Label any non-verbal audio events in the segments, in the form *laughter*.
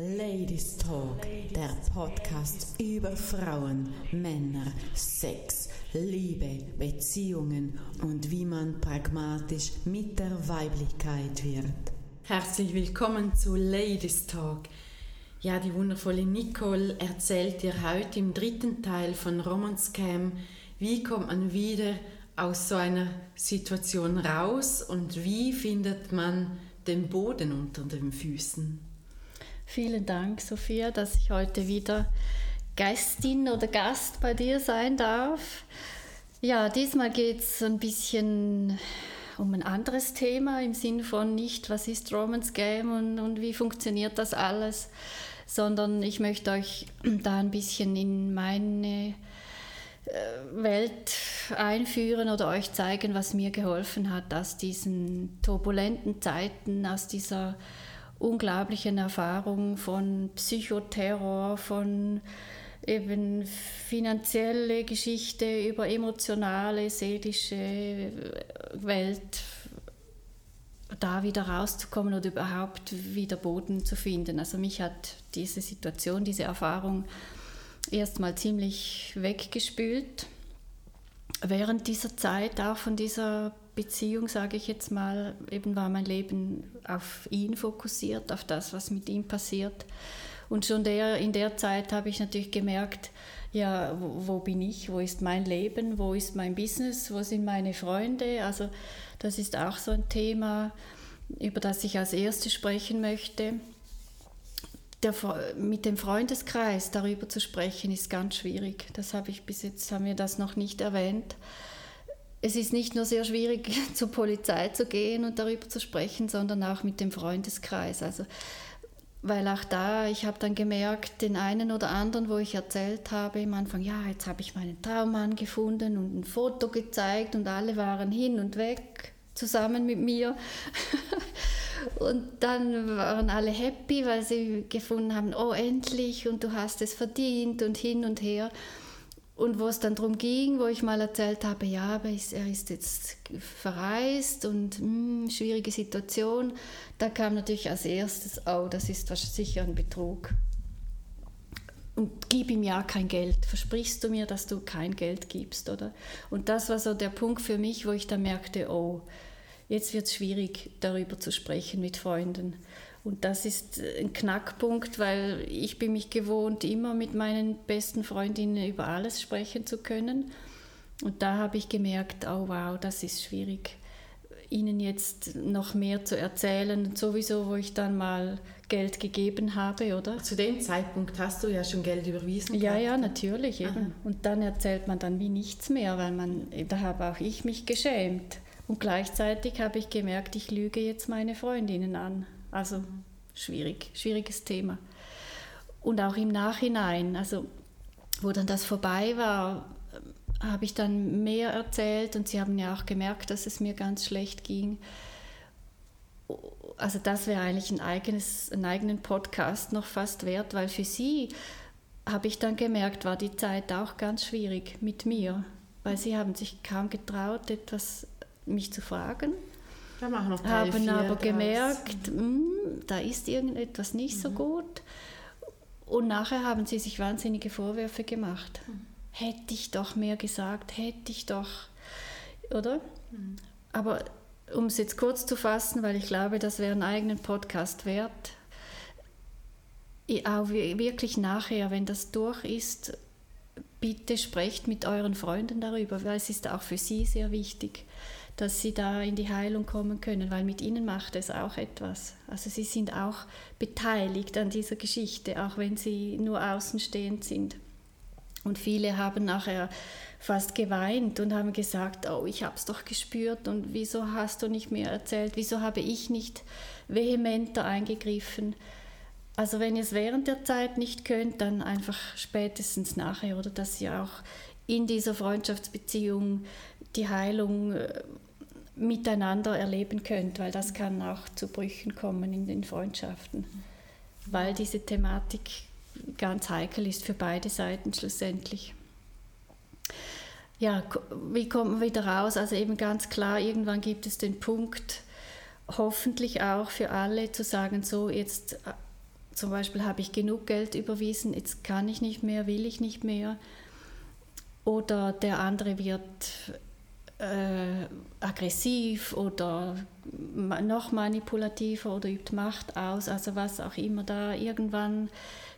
Ladies Talk, der Podcast über Frauen, Männer, Sex, Liebe, Beziehungen und wie man pragmatisch mit der Weiblichkeit wird. Herzlich willkommen zu Ladies Talk. Ja, die wundervolle Nicole erzählt dir heute im dritten Teil von Romance Cam, wie kommt man wieder aus so einer Situation raus und wie findet man den Boden unter den Füßen. Vielen Dank, Sophia, dass ich heute wieder Gästin oder Gast bei dir sein darf. Ja, diesmal geht es ein bisschen um ein anderes Thema im Sinn von nicht, was ist Romance Game und, und wie funktioniert das alles, sondern ich möchte euch da ein bisschen in meine äh, Welt einführen oder euch zeigen, was mir geholfen hat aus diesen turbulenten Zeiten, aus dieser unglaublichen Erfahrung von Psychoterror, von eben finanzielle Geschichte über emotionale, seelische Welt da wieder rauszukommen oder überhaupt wieder Boden zu finden. Also mich hat diese Situation, diese Erfahrung erstmal ziemlich weggespült. Während dieser Zeit, auch von dieser Beziehung, sage ich jetzt mal, eben war mein Leben auf ihn fokussiert, auf das, was mit ihm passiert. Und schon der, in der Zeit habe ich natürlich gemerkt, ja, wo, wo, bin ich, wo ist mein Leben, wo ist mein Business, wo sind meine Freunde. Also das ist auch so ein Thema, über das ich als erstes sprechen möchte. Der, mit dem Freundeskreis darüber zu sprechen, ist ganz schwierig. Das habe ich bis jetzt, haben wir das noch nicht erwähnt es ist nicht nur sehr schwierig, *laughs* zur Polizei zu gehen und darüber zu sprechen, sondern auch mit dem Freundeskreis. Also, weil auch da, ich habe dann gemerkt, den einen oder anderen, wo ich erzählt habe am Anfang, ja, jetzt habe ich meinen Traummann gefunden und ein Foto gezeigt und alle waren hin und weg zusammen mit mir. *laughs* und dann waren alle happy, weil sie gefunden haben, oh endlich und du hast es verdient und hin und her. Und wo es dann darum ging, wo ich mal erzählt habe, ja, aber er ist jetzt verreist und mh, hm, schwierige Situation, da kam natürlich als erstes, oh, das ist sicher ein Betrug. Und gib ihm ja kein Geld. Versprichst du mir, dass du kein Geld gibst, oder? Und das war so der Punkt für mich, wo ich dann merkte, oh, jetzt wird es schwierig, darüber zu sprechen mit Freunden. Und das ist ein Knackpunkt, weil ich bin mich gewohnt, immer mit meinen besten Freundinnen über alles sprechen zu können. Und da habe ich gemerkt, oh wow, das ist schwierig, ihnen jetzt noch mehr zu erzählen. Sowieso, wo ich dann mal Geld gegeben habe, oder? Zu dem Zeitpunkt hast du ja schon Geld überwiesen. Ja, gehabt. ja, natürlich. Eben. Und dann erzählt man dann wie nichts mehr, weil man, da habe auch ich mich geschämt. Und gleichzeitig habe ich gemerkt, ich lüge jetzt meine Freundinnen an. Also schwierig, schwieriges Thema. Und auch im Nachhinein, also wo dann das vorbei war, habe ich dann mehr erzählt und sie haben ja auch gemerkt, dass es mir ganz schlecht ging. Also das wäre eigentlich ein eigenes, einen eigenen Podcast noch fast wert, weil für sie habe ich dann gemerkt, war die Zeit auch ganz schwierig mit mir, weil sie haben sich kaum getraut, etwas mich zu fragen haben aber gemerkt, mh, hm, da ist irgendetwas nicht mhm. so gut. Und nachher haben sie sich wahnsinnige Vorwürfe gemacht. Mhm. Hätte ich doch mehr gesagt, hätte ich doch, oder? Mhm. Aber um es jetzt kurz zu fassen, weil ich glaube, das wäre einen eigenen Podcast wert, auch wirklich nachher, wenn das durch ist, bitte sprecht mit euren Freunden darüber, weil es ist auch für sie sehr wichtig dass sie da in die Heilung kommen können, weil mit ihnen macht es auch etwas. Also sie sind auch beteiligt an dieser Geschichte, auch wenn sie nur außenstehend sind. Und viele haben nachher fast geweint und haben gesagt, oh, ich habe es doch gespürt und wieso hast du nicht mehr erzählt, wieso habe ich nicht vehementer eingegriffen. Also wenn ihr es während der Zeit nicht könnt, dann einfach spätestens nachher oder dass ihr auch in dieser Freundschaftsbeziehung die Heilung äh, miteinander erleben könnt, weil das kann auch zu Brüchen kommen in den Freundschaften, weil diese Thematik ganz heikel ist für beide Seiten schlussendlich. Ja, wie kommt man wieder raus? Also eben ganz klar, irgendwann gibt es den Punkt, hoffentlich auch für alle zu sagen, so jetzt äh, zum Beispiel habe ich genug Geld überwiesen, jetzt kann ich nicht mehr, will ich nicht mehr. Oder der andere wird äh, aggressiv oder noch manipulativer oder übt Macht aus, also was auch immer da irgendwann,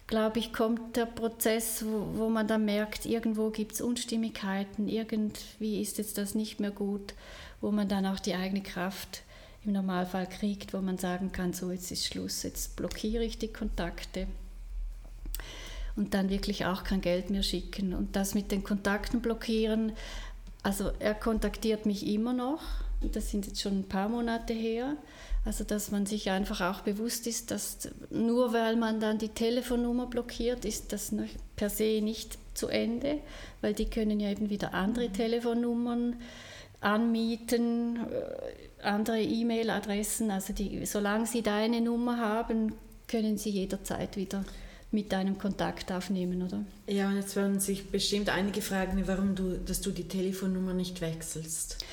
glaube ich, kommt der Prozess, wo, wo man dann merkt, irgendwo gibt es Unstimmigkeiten, irgendwie ist jetzt das nicht mehr gut, wo man dann auch die eigene Kraft im Normalfall kriegt, wo man sagen kann, so jetzt ist Schluss, jetzt blockiere ich die Kontakte und dann wirklich auch kein Geld mehr schicken. Und das mit den Kontakten blockieren, also er kontaktiert mich immer noch, das sind jetzt schon ein paar Monate her. Also dass man sich einfach auch bewusst ist, dass nur weil man dann die Telefonnummer blockiert, ist das per se nicht zu Ende, weil die können ja eben wieder andere mhm. Telefonnummern anmieten, äh, andere E-Mail-Adressen. Also die, solange sie deine Nummer haben, können sie jederzeit wieder mit deinem Kontakt aufnehmen, oder? Ja, und jetzt werden sich bestimmt einige fragen, warum du, dass du die Telefonnummer nicht wechselst.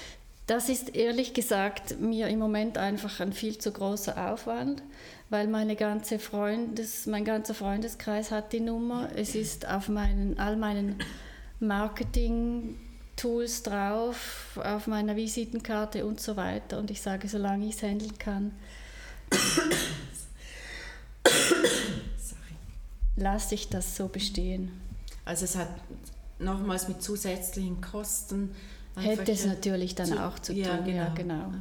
Das ist ehrlich gesagt mir im Moment einfach ein viel zu großer Aufwand, weil meine ganze Freundes, mein ganzer Freundeskreis hat die Nummer. Es ist auf meinen, all meinen Marketing-Tools drauf, auf meiner Visitenkarte und so weiter. Und ich sage, solange ich es handeln kann, lasse ich das so bestehen. Also es hat nochmals mit zusätzlichen Kosten. Hätte es natürlich dann zu, auch zu tun, ja, genau. Ja, genau.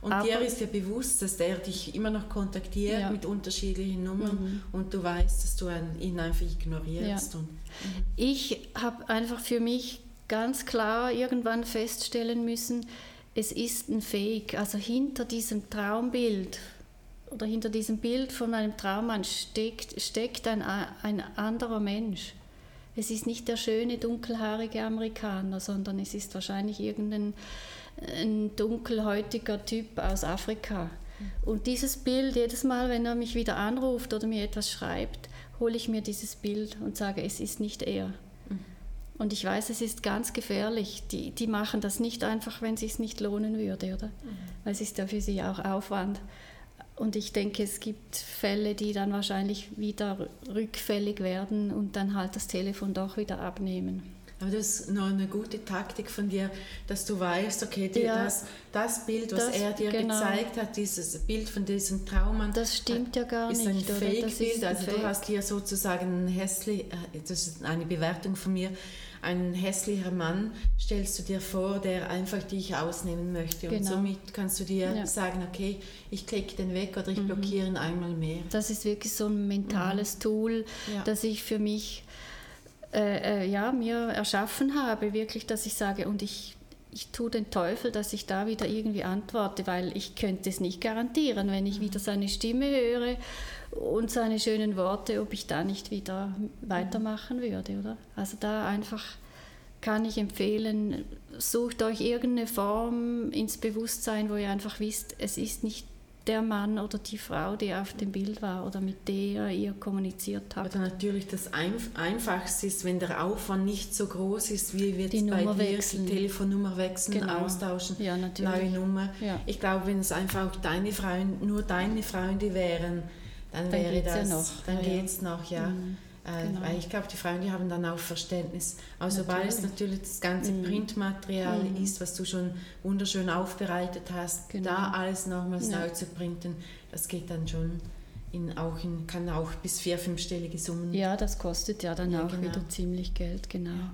Und Aber, dir ist ja bewusst, dass der dich immer noch kontaktiert ja. mit unterschiedlichen Nummern mhm. und du weißt, dass du ihn einfach ignorierst. Und, mhm. Ich habe einfach für mich ganz klar irgendwann feststellen müssen, es ist ein Fake. Also hinter diesem Traumbild oder hinter diesem Bild von einem Traummann steckt, steckt ein, ein anderer Mensch. Es ist nicht der schöne, dunkelhaarige Amerikaner, sondern es ist wahrscheinlich irgendein ein dunkelhäutiger Typ aus Afrika. Und dieses Bild, jedes Mal, wenn er mich wieder anruft oder mir etwas schreibt, hole ich mir dieses Bild und sage, es ist nicht er. Mhm. Und ich weiß, es ist ganz gefährlich. Die, die machen das nicht einfach, wenn es sich nicht lohnen würde, oder? Mhm. Weil es ist ja für sie auch Aufwand. Und ich denke, es gibt Fälle, die dann wahrscheinlich wieder rückfällig werden und dann halt das Telefon doch wieder abnehmen. Aber das ist noch eine gute Taktik von dir, dass du weißt, okay, die, ja, das, das Bild, was das, er dir genau. gezeigt hat, dieses Bild von diesem Traummann, das stimmt ja gar ist nicht. Ist ein Fake-Bild. Also Fake. du hast dir sozusagen hässlich, äh, das ist eine Bewertung von mir, ein hässlicher Mann stellst du dir vor, der einfach dich ausnehmen möchte. Genau. Und somit kannst du dir ja. sagen, okay, ich klicke den weg oder ich mhm. blockiere ihn einmal mehr. Das ist wirklich so ein mentales mhm. Tool, ja. das ich für mich äh, äh, ja, mir erschaffen habe, wirklich, dass ich sage, und ich, ich tue den Teufel, dass ich da wieder irgendwie antworte, weil ich könnte es nicht garantieren, wenn ich mhm. wieder seine Stimme höre und seine schönen Worte, ob ich da nicht wieder weitermachen würde, oder? Also da einfach kann ich empfehlen, sucht euch irgendeine Form ins Bewusstsein, wo ihr einfach wisst, es ist nicht der Mann oder die Frau, die auf dem Bild war oder mit der ihr kommuniziert habt. Oder natürlich das Einfachste ist, wenn der Aufwand nicht so groß ist, wie wir jetzt bei dir wechseln. die Telefonnummer wechseln, genau. austauschen, ja, neue Nummer. Ja. Ich glaube, wenn es einfach auch deine Freunde, nur deine Freunde wären, dann, dann wäre das, ja noch. dann ja, geht es noch, ja. Mhm. Äh, genau. Weil ich glaube, die Frauen, die haben dann auch Verständnis. Aber sobald es natürlich das ganze mhm. Printmaterial mhm. ist, was du schon wunderschön aufbereitet hast, genau. da alles nochmals ja. neu zu printen, das geht dann schon in, auch in, kann auch bis vier, fünfstellige Summen. Ja, das kostet ja dann ja, auch genau. wieder ziemlich Geld, genau. Ja.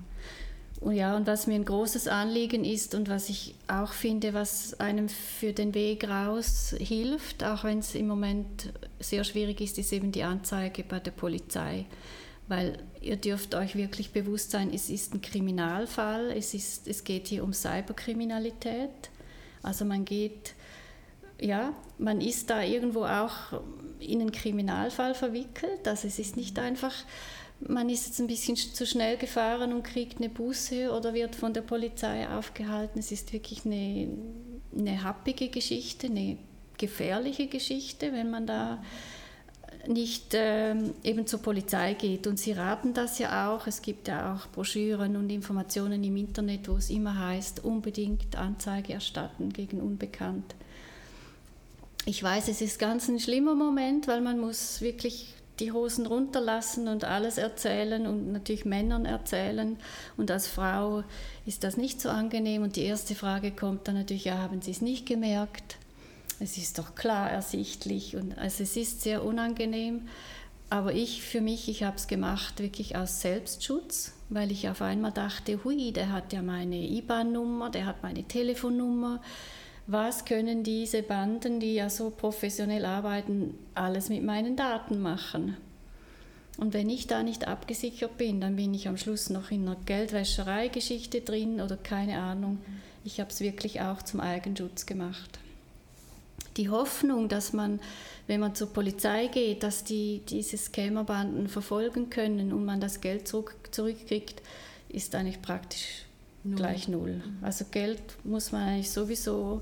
Und ja, und was mir ein großes Anliegen ist und was ich auch finde, was einem für den Weg raus hilft, auch wenn es im Moment sehr schwierig ist, ist eben die Anzeige bei der Polizei weil ihr dürft euch wirklich bewusst sein, es ist ein Kriminalfall, es, ist, es geht hier um Cyberkriminalität. Also man geht, ja, man ist da irgendwo auch in einen Kriminalfall verwickelt. Also es ist nicht einfach, man ist jetzt ein bisschen zu schnell gefahren und kriegt eine Buße oder wird von der Polizei aufgehalten. Es ist wirklich eine, eine happige Geschichte, eine gefährliche Geschichte, wenn man da nicht ähm, eben zur Polizei geht. Und sie raten das ja auch. Es gibt ja auch Broschüren und Informationen im Internet, wo es immer heißt, unbedingt Anzeige erstatten gegen Unbekannt. Ich weiß, es ist ganz ein schlimmer Moment, weil man muss wirklich die Hosen runterlassen und alles erzählen und natürlich Männern erzählen. Und als Frau ist das nicht so angenehm. Und die erste Frage kommt dann natürlich, ja, haben Sie es nicht gemerkt? Es ist doch klar ersichtlich. Und also es ist sehr unangenehm. Aber ich für mich, ich habe es gemacht wirklich aus Selbstschutz, weil ich auf einmal dachte, hui, der hat ja meine IBAN-Nummer, der hat meine Telefonnummer. Was können diese Banden, die ja so professionell arbeiten, alles mit meinen Daten machen? Und wenn ich da nicht abgesichert bin, dann bin ich am Schluss noch in einer Geldwäscherei-Geschichte drin oder keine Ahnung. Ich habe es wirklich auch zum Eigenschutz gemacht. Die Hoffnung, dass man wenn man zur Polizei geht, dass die diese Scammerbanden verfolgen können und man das Geld zurück, zurückkriegt, ist eigentlich praktisch null. gleich null. Mhm. Also Geld muss man eigentlich sowieso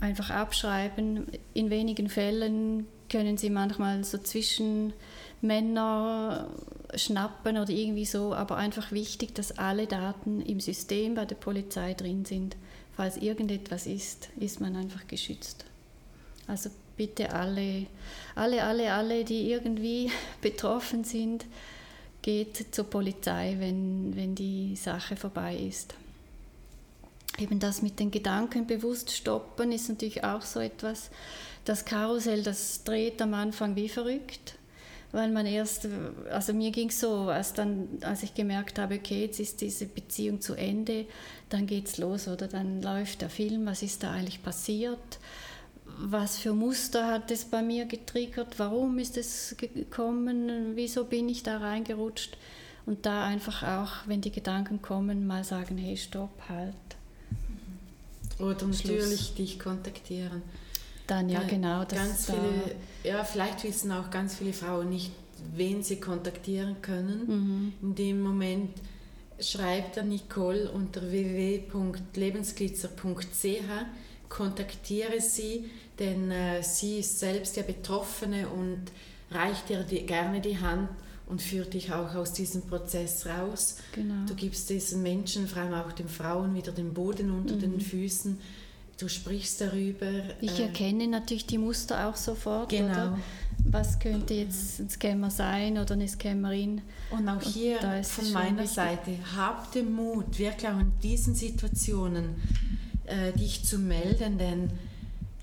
einfach abschreiben. In wenigen Fällen können sie manchmal so zwischen Männer schnappen oder irgendwie so, aber einfach wichtig, dass alle Daten im System bei der Polizei drin sind. Falls irgendetwas ist, ist man einfach geschützt. Also bitte alle, alle, alle, alle, die irgendwie *laughs* betroffen sind, geht zur Polizei, wenn, wenn die Sache vorbei ist. Eben das mit den Gedanken bewusst stoppen ist natürlich auch so etwas. Das Karussell, das dreht am Anfang wie verrückt, weil man erst, also mir ging es so, als, dann, als ich gemerkt habe, okay, jetzt ist diese Beziehung zu Ende, dann geht es los oder dann läuft der Film, was ist da eigentlich passiert was für Muster hat es bei mir getriggert, warum ist es gekommen, wieso bin ich da reingerutscht und da einfach auch, wenn die Gedanken kommen, mal sagen, hey, stopp, halt. Oder natürlich dich kontaktieren. Dann ja, genau. ganz viele, ja, vielleicht wissen auch ganz viele Frauen nicht, wen sie kontaktieren können. Mhm. In dem Moment schreibt er Nicole unter www.lebensglitzer.ch kontaktiere sie, denn äh, sie ist selbst ja Betroffene und reicht dir die, gerne die Hand und führt dich auch aus diesem Prozess raus. Genau. Du gibst diesen Menschen, vor allem auch den Frauen, wieder den Boden unter mhm. den Füßen. Du sprichst darüber. Ich äh, erkenne natürlich die Muster auch sofort. Genau. Oder? Was könnte jetzt ein Scammer sein oder eine Scammerin? Und auch hier und von meiner wichtig. Seite, hab den Mut, wirklich auch in diesen Situationen äh, dich zu melden, denn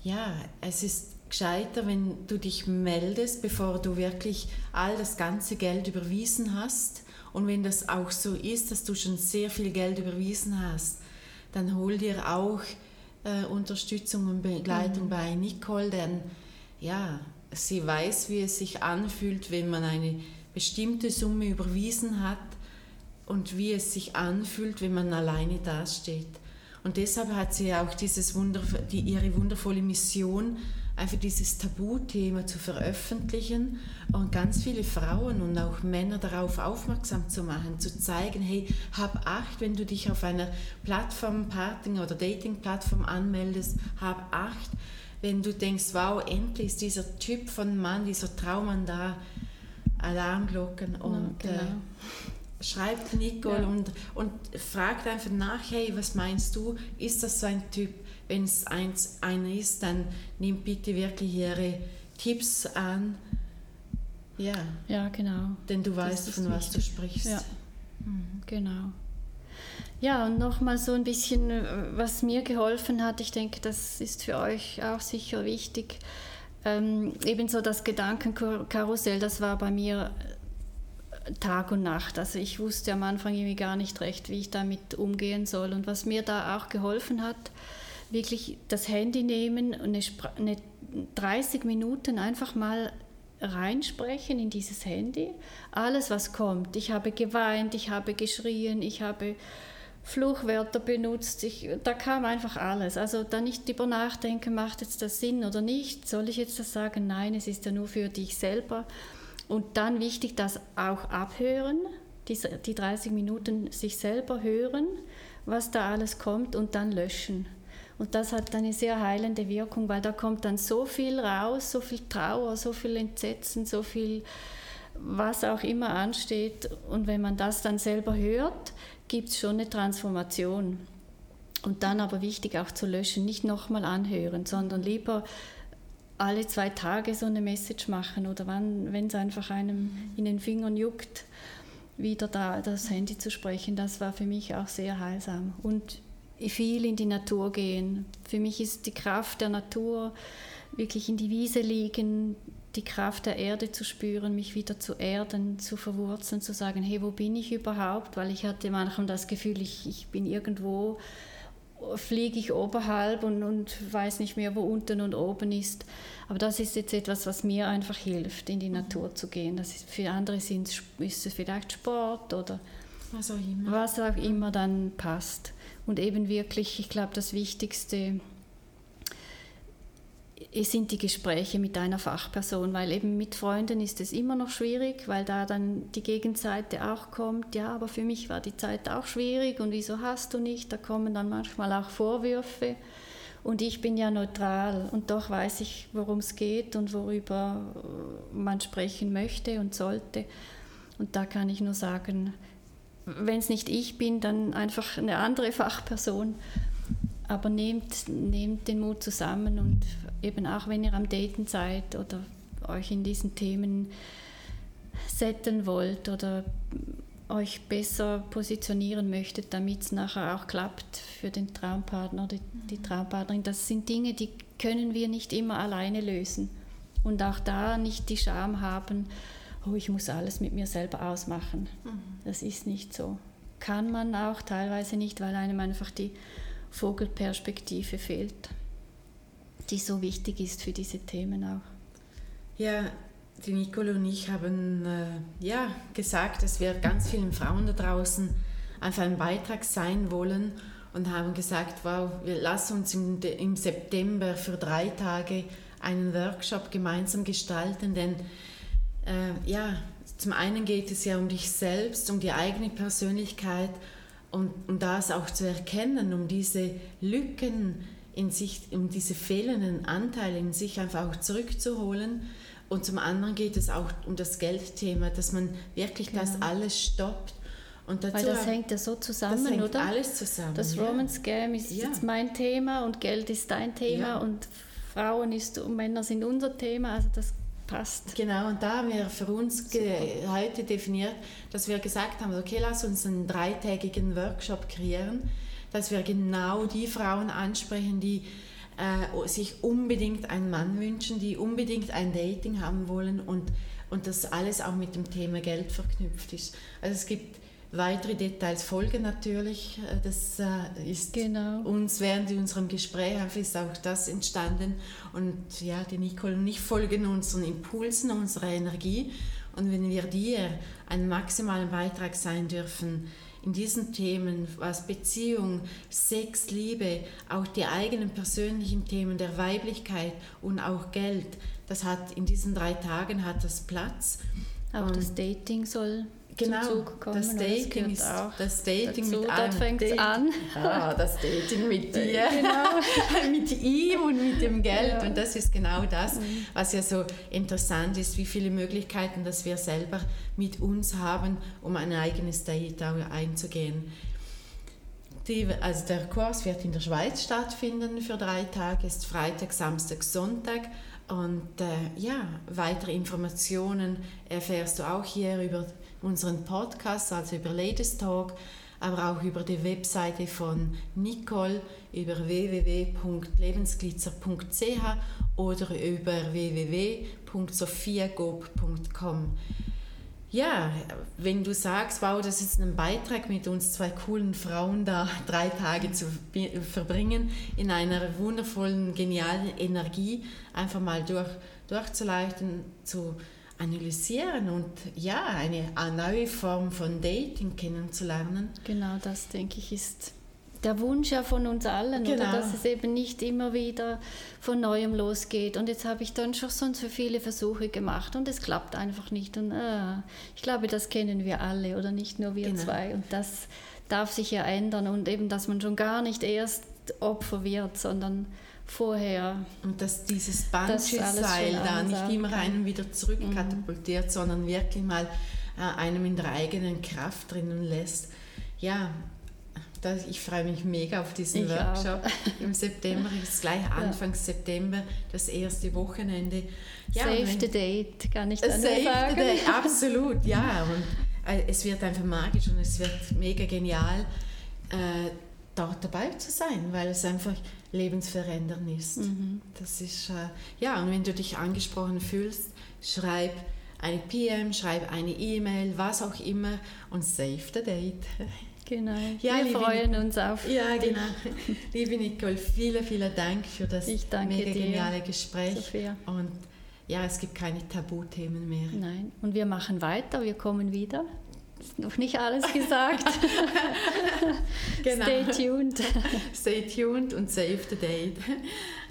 ja, es ist gescheiter, wenn du dich meldest, bevor du wirklich all das ganze Geld überwiesen hast. Und wenn das auch so ist, dass du schon sehr viel Geld überwiesen hast, dann hol dir auch äh, Unterstützung und Begleitung mhm. bei Nicole, denn ja, sie weiß, wie es sich anfühlt, wenn man eine bestimmte Summe überwiesen hat und wie es sich anfühlt, wenn man alleine dasteht. Und deshalb hat sie auch dieses Wunder, die, ihre wundervolle Mission, einfach dieses Tabuthema zu veröffentlichen und ganz viele Frauen und auch Männer darauf aufmerksam zu machen, zu zeigen, hey, hab Acht, wenn du dich auf einer Plattform, Parting- oder Dating-Plattform anmeldest, hab Acht, wenn du denkst, wow, endlich ist dieser Typ von Mann, dieser Traummann da, Alarmglocken und ja, genau. äh, schreibt Nicole ja. und, und fragt einfach nach, hey, was meinst du, ist das so ein Typ? Wenn es eins, einer ist, dann nimm bitte wirklich ihre Tipps an. Ja. Ja, genau. Denn du weißt, von was du sprichst. Ja, mhm. genau. Ja, und nochmal so ein bisschen, was mir geholfen hat, ich denke, das ist für euch auch sicher wichtig. Ähm, ebenso das Gedankenkarussell, das war bei mir Tag und Nacht. Also ich wusste am Anfang irgendwie gar nicht recht, wie ich damit umgehen soll. Und was mir da auch geholfen hat, wirklich das Handy nehmen und eine, eine 30 Minuten einfach mal reinsprechen in dieses Handy. Alles, was kommt. Ich habe geweint, ich habe geschrien, ich habe Fluchwörter benutzt. Ich, da kam einfach alles. Also da nicht über nachdenken, macht jetzt das Sinn oder nicht. Soll ich jetzt das sagen? Nein, es ist ja nur für dich selber. Und dann wichtig, das auch abhören, die, die 30 Minuten sich selber hören, was da alles kommt und dann löschen. Und das hat eine sehr heilende Wirkung, weil da kommt dann so viel raus, so viel Trauer, so viel Entsetzen, so viel, was auch immer ansteht. Und wenn man das dann selber hört, gibt es schon eine Transformation. Und dann aber wichtig auch zu löschen, nicht nochmal anhören, sondern lieber alle zwei Tage so eine Message machen oder wenn es einfach einem in den Fingern juckt, wieder da das Handy zu sprechen, das war für mich auch sehr heilsam. Und viel in die Natur gehen. Für mich ist die Kraft der Natur, wirklich in die Wiese liegen, die Kraft der Erde zu spüren, mich wieder zu erden, zu verwurzeln, zu sagen, hey, wo bin ich überhaupt? Weil ich hatte manchmal das Gefühl, ich, ich bin irgendwo fliege ich oberhalb und, und weiß nicht mehr, wo unten und oben ist. Aber das ist jetzt etwas, was mir einfach hilft, in die Natur zu gehen. Das ist, für andere sind, ist es vielleicht Sport oder was auch immer. Was auch immer dann passt. Und eben wirklich, ich glaube, das Wichtigste sind die Gespräche mit einer Fachperson, weil eben mit Freunden ist es immer noch schwierig, weil da dann die Gegenseite auch kommt, ja, aber für mich war die Zeit auch schwierig und wieso hast du nicht? Da kommen dann manchmal auch Vorwürfe und ich bin ja neutral und doch weiß ich, worum es geht und worüber man sprechen möchte und sollte. Und da kann ich nur sagen, wenn es nicht ich bin, dann einfach eine andere Fachperson. Aber nehmt, nehmt den Mut zusammen und eben auch wenn ihr am Daten seid oder euch in diesen Themen setzen wollt oder euch besser positionieren möchtet, damit es nachher auch klappt für den Traumpartner oder die Traumpartnerin. Das sind Dinge, die können wir nicht immer alleine lösen. Und auch da nicht die Scham haben, oh, ich muss alles mit mir selber ausmachen. Mhm. Das ist nicht so. Kann man auch teilweise nicht, weil einem einfach die Vogelperspektive fehlt die so wichtig ist für diese Themen auch. Ja, die Nicole und ich haben äh, ja, gesagt, dass wir ganz vielen Frauen da draußen einfach ein Beitrag sein wollen und haben gesagt, wow, wir lassen uns im, im September für drei Tage einen Workshop gemeinsam gestalten, denn äh, ja, zum einen geht es ja um dich selbst, um die eigene Persönlichkeit und um das auch zu erkennen, um diese Lücken in sich, um diese fehlenden Anteile in sich einfach auch zurückzuholen. Und zum anderen geht es auch um das Geldthema, dass man wirklich genau. das alles stoppt. Und dazu Weil das hängt ja so zusammen, das hängt oder? alles zusammen. Das ja. Roman Scam ist ja. jetzt mein Thema und Geld ist dein Thema ja. und Frauen ist und Männer sind unser Thema. Also das passt. Genau, und da haben wir für uns heute definiert, dass wir gesagt haben, okay, lass uns einen dreitägigen Workshop kreieren dass wir genau die Frauen ansprechen, die äh, sich unbedingt einen Mann wünschen, die unbedingt ein Dating haben wollen und, und das alles auch mit dem Thema Geld verknüpft ist. Also es gibt weitere Details folgen natürlich. Äh, das äh, ist genau. uns während unserem Gespräch ist auch das entstanden. Und ja, die Nicole und ich folgen unseren Impulsen, unserer Energie. Und wenn wir dir einen maximalen Beitrag sein dürfen, in diesen Themen, was Beziehung, Sex, Liebe, auch die eigenen persönlichen Themen der Weiblichkeit und auch Geld, das hat in diesen drei Tagen hat das Platz. Auch das Dating soll genau, zum Zug kommen. Das Dating, das ist, auch das Dating dazu, mit einem. fängt es an. Ah, das Dating mit *laughs* dir, genau. *laughs* mit ihm und mit dem Geld. Ja. Und das ist genau das, mhm. was ja so interessant ist, wie viele Möglichkeiten, dass wir selber mit uns haben, um ein eigenes Date einzugehen. Die, also der Kurs wird in der Schweiz stattfinden für drei Tage, ist Freitag, Samstag, Sonntag. Und äh, ja, weitere Informationen erfährst du auch hier über unseren Podcast, also über Ladies Talk, aber auch über die Webseite von Nicole über www.lebensglitzer.ch oder über www.sophiagob.com. Ja, wenn du sagst, wow, das ist ein Beitrag mit uns zwei coolen Frauen da *laughs* drei Tage zu verbringen in einer wundervollen, genialen Energie, einfach mal durch, durchzuleiten, zu analysieren und ja, eine neue Form von Dating kennenzulernen. Genau, das denke ich ist der Wunsch ja von uns allen, genau. oder, dass es eben nicht immer wieder von neuem losgeht. Und jetzt habe ich dann schon so viele Versuche gemacht und es klappt einfach nicht. Und äh, ich glaube, das kennen wir alle oder nicht nur wir genau. zwei. Und das darf sich ja ändern und eben, dass man schon gar nicht erst Opfer wird, sondern vorher. Und dass dieses Bungee-Seil da nicht immer einen wieder zurückkatapultiert, mhm. sondern wirklich mal äh, einem in der eigenen Kraft drinnen lässt. Ja, das, ich freue mich mega auf diesen Ich Workshop *laughs* im September. Es ist gleich Anfang September, das erste Wochenende. Save und the date, kann ich Save dann the sagen. day, *laughs* absolut, ja. Und äh, es wird einfach magisch und es wird mega genial, äh, dort dabei zu sein, weil es einfach lebensverändernd ist. Mhm. Das ist, äh, ja, und wenn du dich angesprochen fühlst, schreib eine PM, schreib eine E-Mail, was auch immer und save the date. Genau. Ja, Wir freuen uns auf Ja, dich, genau. Liebe Nicole, vielen, vielen Dank für das Ich danke mega dir, geniale Gespräch. Sophia. Und ja, es gibt keine Tabuthemen mehr. Nein, und wir machen weiter, wir kommen wieder. Ist noch nicht alles gesagt. *laughs* Genau. Stay tuned. Stay tuned und save the date.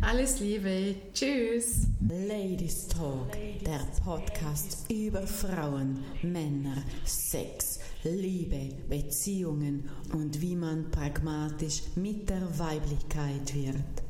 Alles Liebe. Tschüss. Ladies Talk, der Podcast über Frauen, Männer, Sex, Liebe, Beziehungen und wie man pragmatisch mit der Weiblichkeit wird.